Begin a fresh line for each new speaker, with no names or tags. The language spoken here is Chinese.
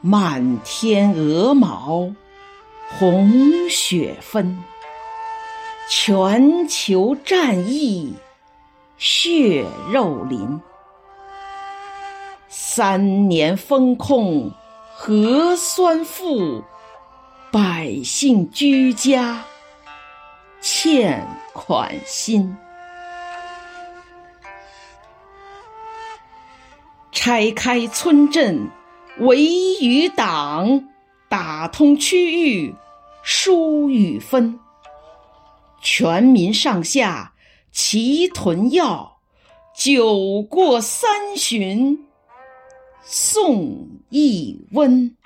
满天鹅毛，红雪纷。全球战役，血肉淋。三年封控核酸负，百姓居家欠款心。拆开村镇围与党，打通区域疏与分。全民上下齐囤药，酒过三巡送一温。